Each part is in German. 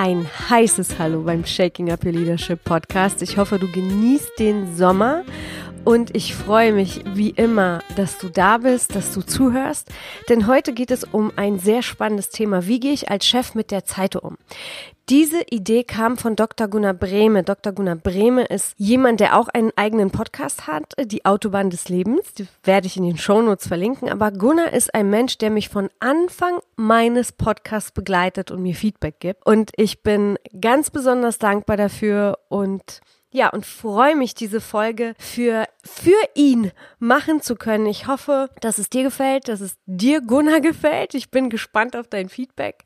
Ein heißes Hallo beim Shaking Up Your Leadership Podcast. Ich hoffe, du genießt den Sommer und ich freue mich wie immer, dass du da bist, dass du zuhörst, denn heute geht es um ein sehr spannendes Thema. Wie gehe ich als Chef mit der Zeit um? Diese Idee kam von Dr. Gunnar Brehme. Dr. Gunnar Brehme ist jemand, der auch einen eigenen Podcast hat, die Autobahn des Lebens. Die werde ich in den Shownotes verlinken. Aber Gunnar ist ein Mensch, der mich von Anfang meines Podcasts begleitet und mir Feedback gibt. Und ich bin ganz besonders dankbar dafür und ja, und freue mich, diese Folge für, für ihn machen zu können. Ich hoffe, dass es dir gefällt, dass es dir, Gunnar, gefällt. Ich bin gespannt auf dein Feedback.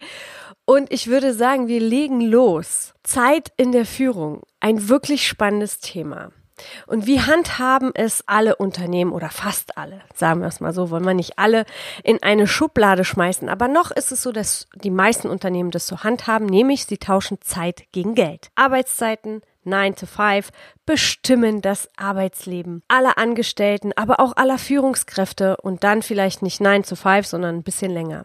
Und ich würde sagen, wir legen los. Zeit in der Führung. Ein wirklich spannendes Thema. Und wie handhaben es alle Unternehmen oder fast alle, sagen wir es mal so, wollen wir nicht alle in eine Schublade schmeißen. Aber noch ist es so, dass die meisten Unternehmen das so handhaben, nämlich sie tauschen Zeit gegen Geld. Arbeitszeiten, 9 to 5 bestimmen das Arbeitsleben aller Angestellten, aber auch aller Führungskräfte und dann vielleicht nicht 9 to 5, sondern ein bisschen länger.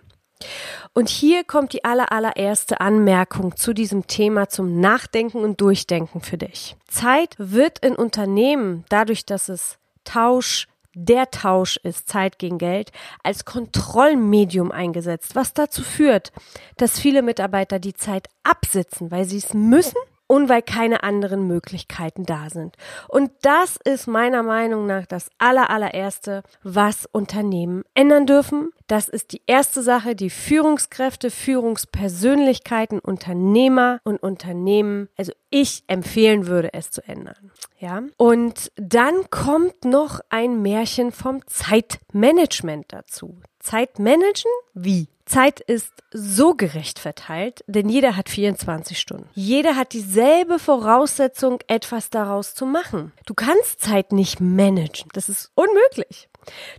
Und hier kommt die aller, allererste Anmerkung zu diesem Thema zum Nachdenken und Durchdenken für dich. Zeit wird in Unternehmen, dadurch, dass es Tausch, der Tausch ist, Zeit gegen Geld, als Kontrollmedium eingesetzt, was dazu führt, dass viele Mitarbeiter die Zeit absitzen, weil sie es müssen und weil keine anderen Möglichkeiten da sind. Und das ist meiner Meinung nach das aller, allererste, was Unternehmen ändern dürfen. Das ist die erste Sache, die Führungskräfte, Führungspersönlichkeiten, Unternehmer und Unternehmen, also ich empfehlen würde, es zu ändern. Ja. Und dann kommt noch ein Märchen vom Zeitmanagement dazu. Zeitmanagen? Wie? Zeit ist so gerecht verteilt, denn jeder hat 24 Stunden. Jeder hat dieselbe Voraussetzung, etwas daraus zu machen. Du kannst Zeit nicht managen. Das ist unmöglich.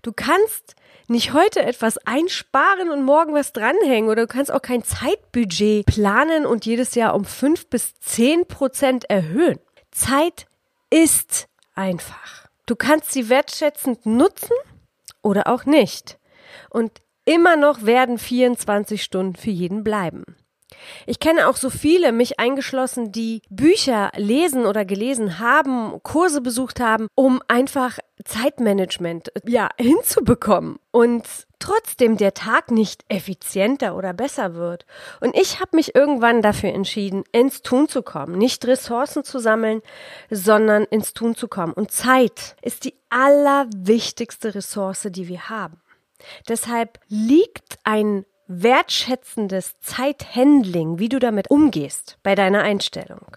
Du kannst nicht heute etwas einsparen und morgen was dranhängen oder du kannst auch kein Zeitbudget planen und jedes Jahr um fünf bis zehn Prozent erhöhen. Zeit ist einfach. Du kannst sie wertschätzend nutzen oder auch nicht. Und immer noch werden 24 Stunden für jeden bleiben. Ich kenne auch so viele, mich eingeschlossen, die Bücher lesen oder gelesen haben, Kurse besucht haben, um einfach Zeitmanagement ja hinzubekommen und trotzdem der Tag nicht effizienter oder besser wird. Und ich habe mich irgendwann dafür entschieden, ins Tun zu kommen, nicht Ressourcen zu sammeln, sondern ins Tun zu kommen. Und Zeit ist die allerwichtigste Ressource, die wir haben. Deshalb liegt ein wertschätzendes Zeithandling, wie du damit umgehst, bei deiner Einstellung.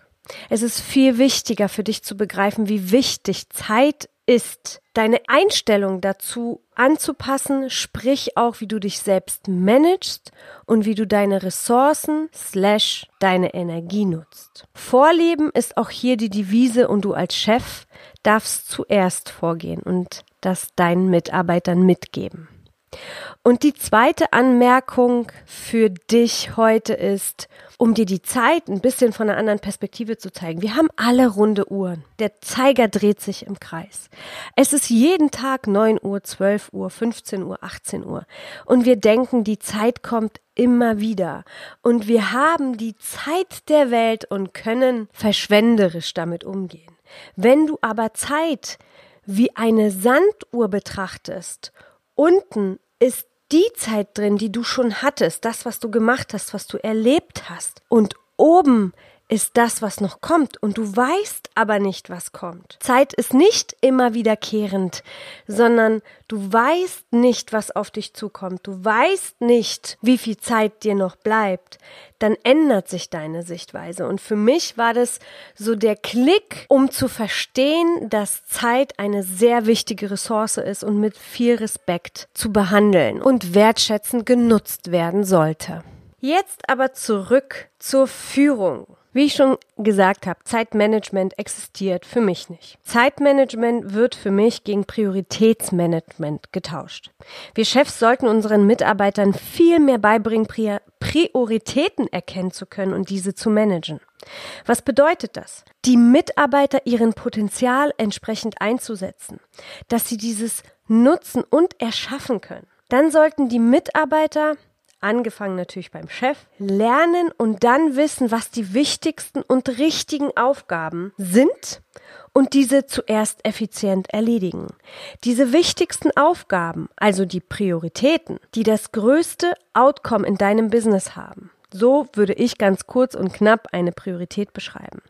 Es ist viel wichtiger für dich zu begreifen, wie wichtig Zeit ist, deine Einstellung dazu anzupassen, sprich auch, wie du dich selbst managst und wie du deine Ressourcen slash deine Energie nutzt. Vorleben ist auch hier die Devise und du als Chef darfst zuerst vorgehen und das deinen Mitarbeitern mitgeben. Und die zweite Anmerkung für dich heute ist, um dir die Zeit ein bisschen von einer anderen Perspektive zu zeigen. Wir haben alle runde Uhren. Der Zeiger dreht sich im Kreis. Es ist jeden Tag 9 Uhr, 12 Uhr, 15 Uhr, 18 Uhr. Und wir denken, die Zeit kommt immer wieder. Und wir haben die Zeit der Welt und können verschwenderisch damit umgehen. Wenn du aber Zeit wie eine Sanduhr betrachtest, unten ist die Zeit drin, die du schon hattest, das, was du gemacht hast, was du erlebt hast. Und oben ist das, was noch kommt und du weißt aber nicht, was kommt. Zeit ist nicht immer wiederkehrend, sondern du weißt nicht, was auf dich zukommt. Du weißt nicht, wie viel Zeit dir noch bleibt. Dann ändert sich deine Sichtweise. Und für mich war das so der Klick, um zu verstehen, dass Zeit eine sehr wichtige Ressource ist und mit viel Respekt zu behandeln und wertschätzend genutzt werden sollte. Jetzt aber zurück zur Führung. Wie ich schon gesagt habe, Zeitmanagement existiert für mich nicht. Zeitmanagement wird für mich gegen Prioritätsmanagement getauscht. Wir Chefs sollten unseren Mitarbeitern viel mehr beibringen, Prioritäten erkennen zu können und diese zu managen. Was bedeutet das? Die Mitarbeiter ihren Potenzial entsprechend einzusetzen, dass sie dieses nutzen und erschaffen können. Dann sollten die Mitarbeiter angefangen natürlich beim Chef, lernen und dann wissen, was die wichtigsten und richtigen Aufgaben sind und diese zuerst effizient erledigen. Diese wichtigsten Aufgaben, also die Prioritäten, die das größte Outcome in deinem Business haben. So würde ich ganz kurz und knapp eine Priorität beschreiben.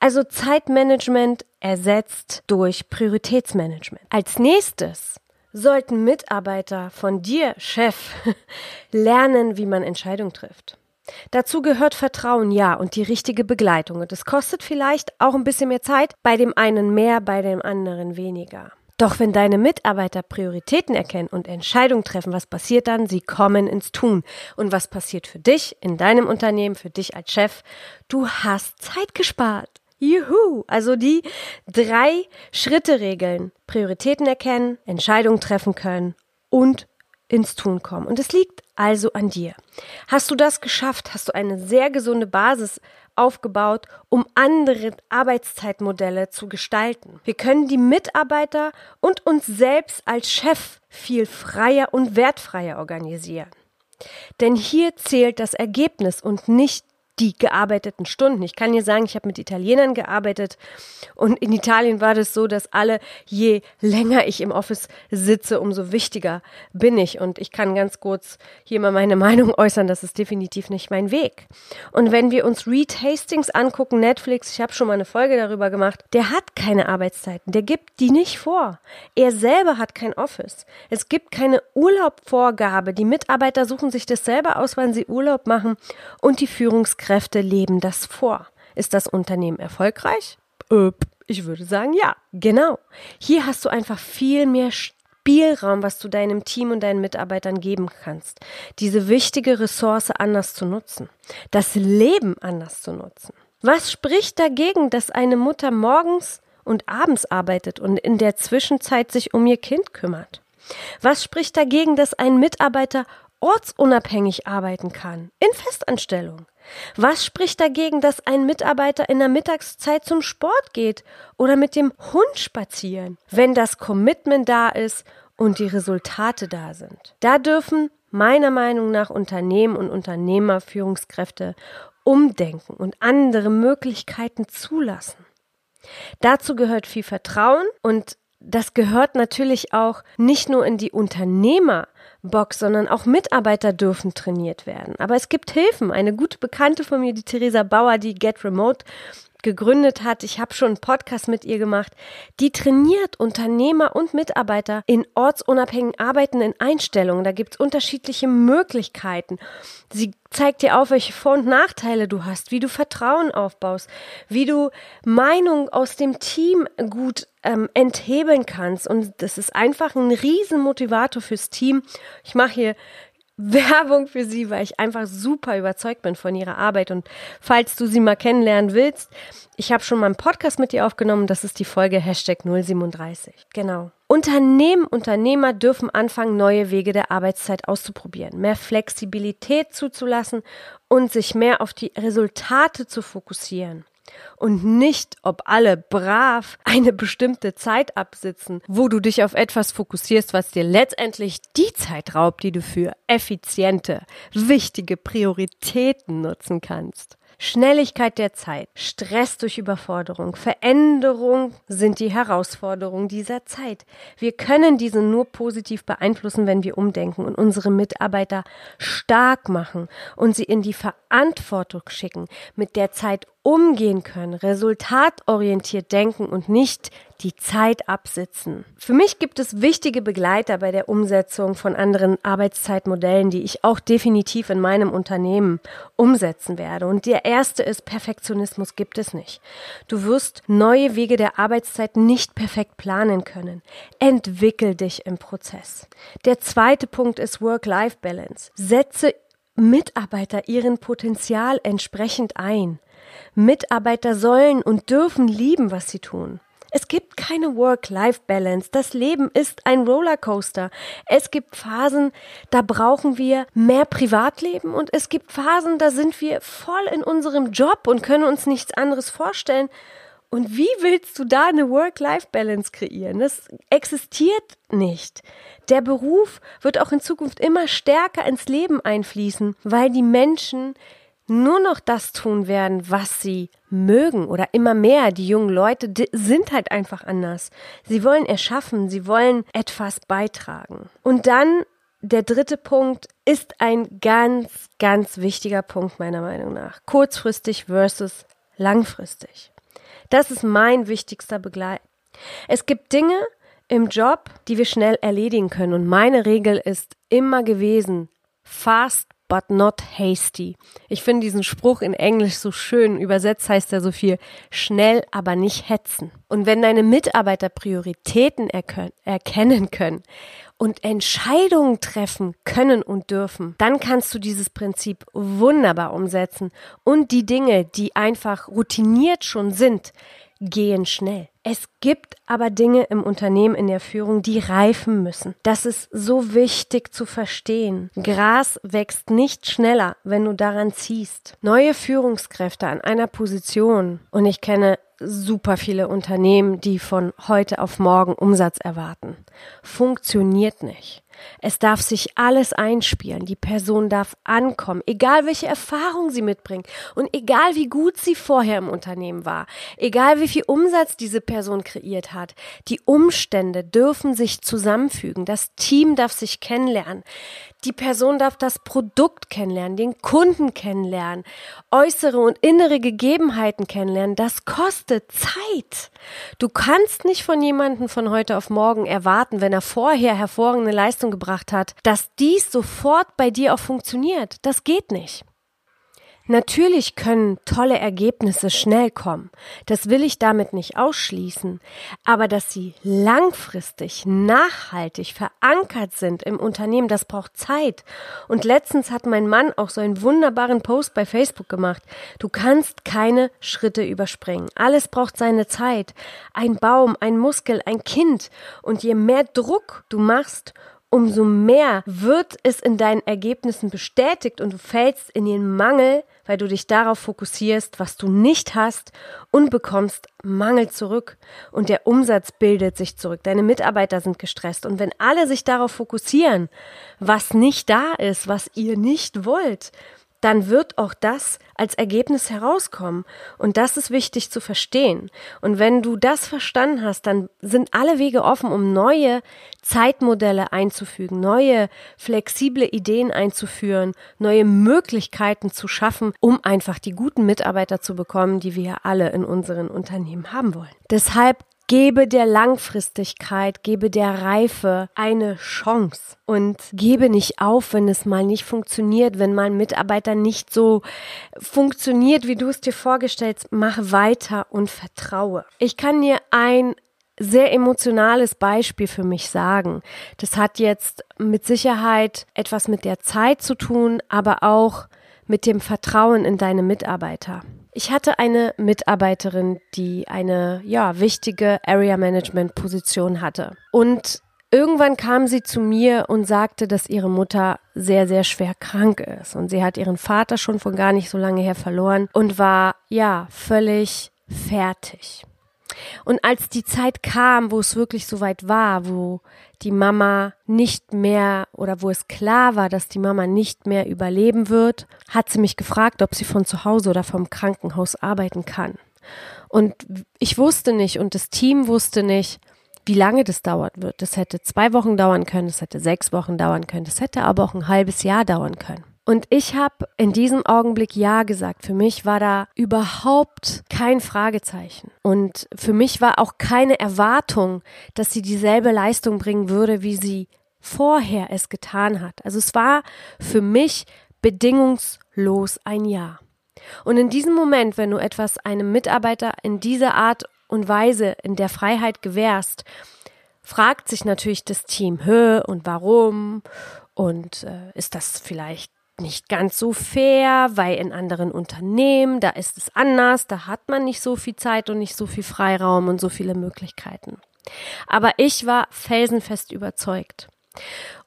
Also Zeitmanagement ersetzt durch Prioritätsmanagement. Als nächstes sollten Mitarbeiter von dir, Chef, lernen, wie man Entscheidungen trifft. Dazu gehört Vertrauen, ja, und die richtige Begleitung. Und es kostet vielleicht auch ein bisschen mehr Zeit, bei dem einen mehr, bei dem anderen weniger. Doch wenn deine Mitarbeiter Prioritäten erkennen und Entscheidungen treffen, was passiert dann? Sie kommen ins Tun. Und was passiert für dich in deinem Unternehmen, für dich als Chef? Du hast Zeit gespart. Juhu! Also die drei Schritte regeln. Prioritäten erkennen, Entscheidungen treffen können und ins Tun kommen. Und es liegt also an dir. Hast du das geschafft? Hast du eine sehr gesunde Basis aufgebaut, um andere Arbeitszeitmodelle zu gestalten? Wir können die Mitarbeiter und uns selbst als Chef viel freier und wertfreier organisieren. Denn hier zählt das Ergebnis und nicht die gearbeiteten Stunden. Ich kann dir sagen, ich habe mit Italienern gearbeitet und in Italien war das so, dass alle, je länger ich im Office sitze, umso wichtiger bin ich. Und ich kann ganz kurz hier mal meine Meinung äußern, das ist definitiv nicht mein Weg. Und wenn wir uns Reed Hastings angucken, Netflix, ich habe schon mal eine Folge darüber gemacht, der hat keine Arbeitszeiten, der gibt die nicht vor. Er selber hat kein Office. Es gibt keine Urlaubvorgabe. Die Mitarbeiter suchen sich das selber aus, wann sie Urlaub machen und die Führungskräfte Führungskräfte leben das vor. Ist das Unternehmen erfolgreich? Ich würde sagen, ja. Genau. Hier hast du einfach viel mehr Spielraum, was du deinem Team und deinen Mitarbeitern geben kannst. Diese wichtige Ressource anders zu nutzen. Das Leben anders zu nutzen. Was spricht dagegen, dass eine Mutter morgens und abends arbeitet und in der Zwischenzeit sich um ihr Kind kümmert? Was spricht dagegen, dass ein Mitarbeiter ortsunabhängig arbeiten kann, in Festanstellung? Was spricht dagegen, dass ein Mitarbeiter in der Mittagszeit zum Sport geht oder mit dem Hund spazieren, wenn das Commitment da ist und die Resultate da sind? Da dürfen meiner Meinung nach Unternehmen und Unternehmerführungskräfte umdenken und andere Möglichkeiten zulassen. Dazu gehört viel Vertrauen und das gehört natürlich auch nicht nur in die Unternehmerbox, sondern auch Mitarbeiter dürfen trainiert werden. Aber es gibt Hilfen. Eine gute Bekannte von mir, die Theresa Bauer, die Get Remote gegründet hat. Ich habe schon einen Podcast mit ihr gemacht. Die trainiert Unternehmer und Mitarbeiter in ortsunabhängigen Arbeiten in Einstellungen. Da gibt's unterschiedliche Möglichkeiten. Sie zeigt dir auf, welche Vor- und Nachteile du hast, wie du Vertrauen aufbaust, wie du Meinung aus dem Team gut ähm, enthebeln kannst. Und das ist einfach ein Riesenmotivator fürs Team. Ich mache hier Werbung für sie, weil ich einfach super überzeugt bin von ihrer Arbeit. Und falls du sie mal kennenlernen willst, ich habe schon mal einen Podcast mit ihr aufgenommen. Das ist die Folge Hashtag 037. Genau. Unternehmen, Unternehmer dürfen anfangen, neue Wege der Arbeitszeit auszuprobieren, mehr Flexibilität zuzulassen und sich mehr auf die Resultate zu fokussieren und nicht, ob alle brav eine bestimmte Zeit absitzen, wo du dich auf etwas fokussierst, was dir letztendlich die Zeit raubt, die du für effiziente, wichtige Prioritäten nutzen kannst. Schnelligkeit der Zeit, Stress durch Überforderung, Veränderung sind die Herausforderungen dieser Zeit. Wir können diese nur positiv beeinflussen, wenn wir umdenken und unsere Mitarbeiter stark machen und sie in die Verantwortung schicken, mit der Zeit umgehen können, resultatorientiert denken und nicht die Zeit absitzen. Für mich gibt es wichtige Begleiter bei der Umsetzung von anderen Arbeitszeitmodellen, die ich auch definitiv in meinem Unternehmen umsetzen werde. Und der erste ist, Perfektionismus gibt es nicht. Du wirst neue Wege der Arbeitszeit nicht perfekt planen können. Entwickel dich im Prozess. Der zweite Punkt ist Work-Life-Balance. Setze Mitarbeiter ihren Potenzial entsprechend ein. Mitarbeiter sollen und dürfen lieben, was sie tun. Es gibt keine Work-Life-Balance. Das Leben ist ein Rollercoaster. Es gibt Phasen, da brauchen wir mehr Privatleben und es gibt Phasen, da sind wir voll in unserem Job und können uns nichts anderes vorstellen. Und wie willst du da eine Work-Life-Balance kreieren? Das existiert nicht. Der Beruf wird auch in Zukunft immer stärker ins Leben einfließen, weil die Menschen nur noch das tun werden, was sie mögen oder immer mehr. Die jungen Leute sind halt einfach anders. Sie wollen erschaffen, sie wollen etwas beitragen. Und dann der dritte Punkt ist ein ganz, ganz wichtiger Punkt meiner Meinung nach. Kurzfristig versus langfristig. Das ist mein wichtigster Begleit. Es gibt Dinge im Job, die wir schnell erledigen können. Und meine Regel ist immer gewesen, fast but not hasty. Ich finde diesen Spruch in Englisch so schön. Übersetzt heißt er so viel schnell, aber nicht hetzen. Und wenn deine Mitarbeiter Prioritäten erkennen können und Entscheidungen treffen können und dürfen, dann kannst du dieses Prinzip wunderbar umsetzen und die Dinge, die einfach routiniert schon sind, gehen schnell. Es gibt aber Dinge im Unternehmen in der Führung, die reifen müssen. Das ist so wichtig zu verstehen. Gras wächst nicht schneller, wenn du daran ziehst. Neue Führungskräfte an einer Position, und ich kenne super viele Unternehmen, die von heute auf morgen Umsatz erwarten. Funktioniert nicht. Es darf sich alles einspielen. Die Person darf ankommen, egal welche Erfahrung sie mitbringt und egal wie gut sie vorher im Unternehmen war, egal wie viel Umsatz diese Person kreiert hat. Die Umstände dürfen sich zusammenfügen. Das Team darf sich kennenlernen. Die Person darf das Produkt kennenlernen, den Kunden kennenlernen, äußere und innere Gegebenheiten kennenlernen. Das kostet Zeit. Du kannst nicht von jemandem von heute auf morgen erwarten, wenn er vorher hervorragende Leistung gebracht hat, dass dies sofort bei dir auch funktioniert. Das geht nicht. Natürlich können tolle Ergebnisse schnell kommen. Das will ich damit nicht ausschließen. Aber dass sie langfristig, nachhaltig verankert sind im Unternehmen, das braucht Zeit. Und letztens hat mein Mann auch so einen wunderbaren Post bei Facebook gemacht. Du kannst keine Schritte überspringen. Alles braucht seine Zeit. Ein Baum, ein Muskel, ein Kind. Und je mehr Druck du machst, umso mehr wird es in deinen Ergebnissen bestätigt und du fällst in den Mangel, weil du dich darauf fokussierst, was du nicht hast und bekommst Mangel zurück und der Umsatz bildet sich zurück. Deine Mitarbeiter sind gestresst und wenn alle sich darauf fokussieren, was nicht da ist, was ihr nicht wollt, dann wird auch das als Ergebnis herauskommen. Und das ist wichtig zu verstehen. Und wenn du das verstanden hast, dann sind alle Wege offen, um neue Zeitmodelle einzufügen, neue flexible Ideen einzuführen, neue Möglichkeiten zu schaffen, um einfach die guten Mitarbeiter zu bekommen, die wir alle in unseren Unternehmen haben wollen. Deshalb Gebe der Langfristigkeit, gebe der Reife eine Chance und gebe nicht auf, wenn es mal nicht funktioniert, wenn mal ein Mitarbeiter nicht so funktioniert, wie du es dir vorgestellst. Mach weiter und vertraue. Ich kann dir ein sehr emotionales Beispiel für mich sagen. Das hat jetzt mit Sicherheit etwas mit der Zeit zu tun, aber auch mit dem Vertrauen in deine Mitarbeiter. Ich hatte eine Mitarbeiterin, die eine ja wichtige Area Management Position hatte und Irgendwann kam sie zu mir und sagte, dass ihre Mutter sehr, sehr schwer krank ist. Und sie hat ihren Vater schon von gar nicht so lange her verloren und war, ja, völlig fertig. Und als die Zeit kam, wo es wirklich so weit war, wo die Mama nicht mehr oder wo es klar war, dass die Mama nicht mehr überleben wird, hat sie mich gefragt, ob sie von zu Hause oder vom Krankenhaus arbeiten kann. Und ich wusste nicht und das Team wusste nicht, wie lange das dauern wird. Das hätte zwei Wochen dauern können, das hätte sechs Wochen dauern können, das hätte aber auch ein halbes Jahr dauern können. Und ich habe in diesem Augenblick Ja gesagt. Für mich war da überhaupt kein Fragezeichen. Und für mich war auch keine Erwartung, dass sie dieselbe Leistung bringen würde, wie sie vorher es getan hat. Also es war für mich bedingungslos ein Ja. Und in diesem Moment, wenn du etwas einem Mitarbeiter in dieser Art und Weise in der Freiheit gewährst, fragt sich natürlich das Team, hö und warum und äh, ist das vielleicht nicht ganz so fair, weil in anderen Unternehmen, da ist es anders, da hat man nicht so viel Zeit und nicht so viel Freiraum und so viele Möglichkeiten. Aber ich war felsenfest überzeugt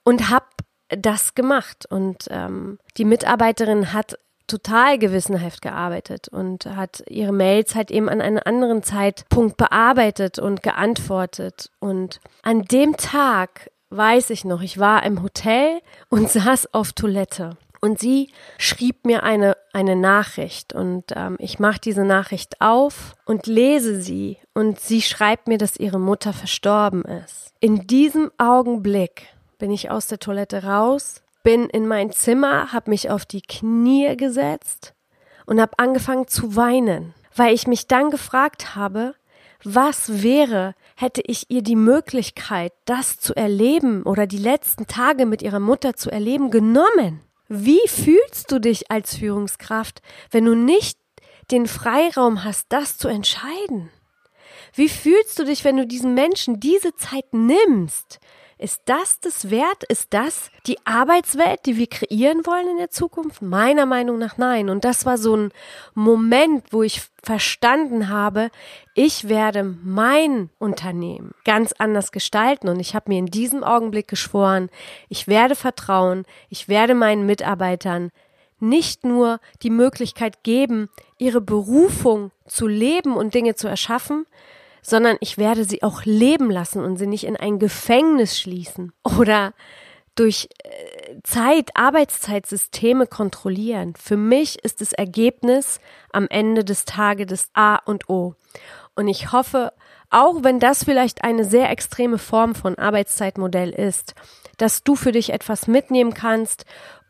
und habe das gemacht und ähm, die Mitarbeiterin hat total gewissenhaft gearbeitet und hat ihre Mails halt eben an einem anderen Zeitpunkt bearbeitet und geantwortet. Und an dem Tag weiß ich noch, ich war im Hotel und saß auf Toilette. Und sie schrieb mir eine, eine Nachricht und ähm, ich mache diese Nachricht auf und lese sie und sie schreibt mir, dass ihre Mutter verstorben ist. In diesem Augenblick bin ich aus der Toilette raus, bin in mein Zimmer, habe mich auf die Knie gesetzt und habe angefangen zu weinen, weil ich mich dann gefragt habe, was wäre, hätte ich ihr die Möglichkeit, das zu erleben oder die letzten Tage mit ihrer Mutter zu erleben, genommen? Wie fühlst du dich als Führungskraft, wenn du nicht den Freiraum hast, das zu entscheiden? Wie fühlst du dich, wenn du diesen Menschen diese Zeit nimmst, ist das das wert? Ist das die Arbeitswelt, die wir kreieren wollen in der Zukunft? Meiner Meinung nach nein. Und das war so ein Moment, wo ich verstanden habe, ich werde mein Unternehmen ganz anders gestalten. Und ich habe mir in diesem Augenblick geschworen, ich werde vertrauen, ich werde meinen Mitarbeitern nicht nur die Möglichkeit geben, ihre Berufung zu leben und Dinge zu erschaffen, sondern ich werde sie auch leben lassen und sie nicht in ein Gefängnis schließen oder durch äh, Zeit, Arbeitszeitsysteme kontrollieren. Für mich ist das Ergebnis am Ende des Tages das A und O. Und ich hoffe, auch wenn das vielleicht eine sehr extreme Form von Arbeitszeitmodell ist, dass du für dich etwas mitnehmen kannst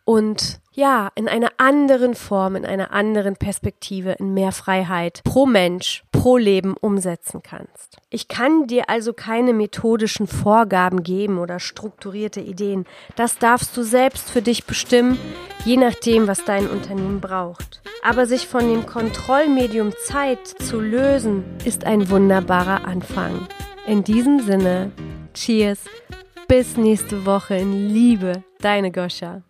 und ja, in einer anderen Form, in einer anderen Perspektive, in mehr Freiheit pro Mensch, pro Leben umsetzen kannst. Ich kann dir also keine methodischen Vorgaben geben oder strukturierte Ideen. Das darfst du selbst für dich bestimmen, je nachdem, was dein Unternehmen braucht. Aber sich von dem Kontrollmedium Zeit zu lösen, ist ein wunderbarer Anfang. In diesem Sinne, cheers, bis nächste Woche in Liebe, deine Goscha.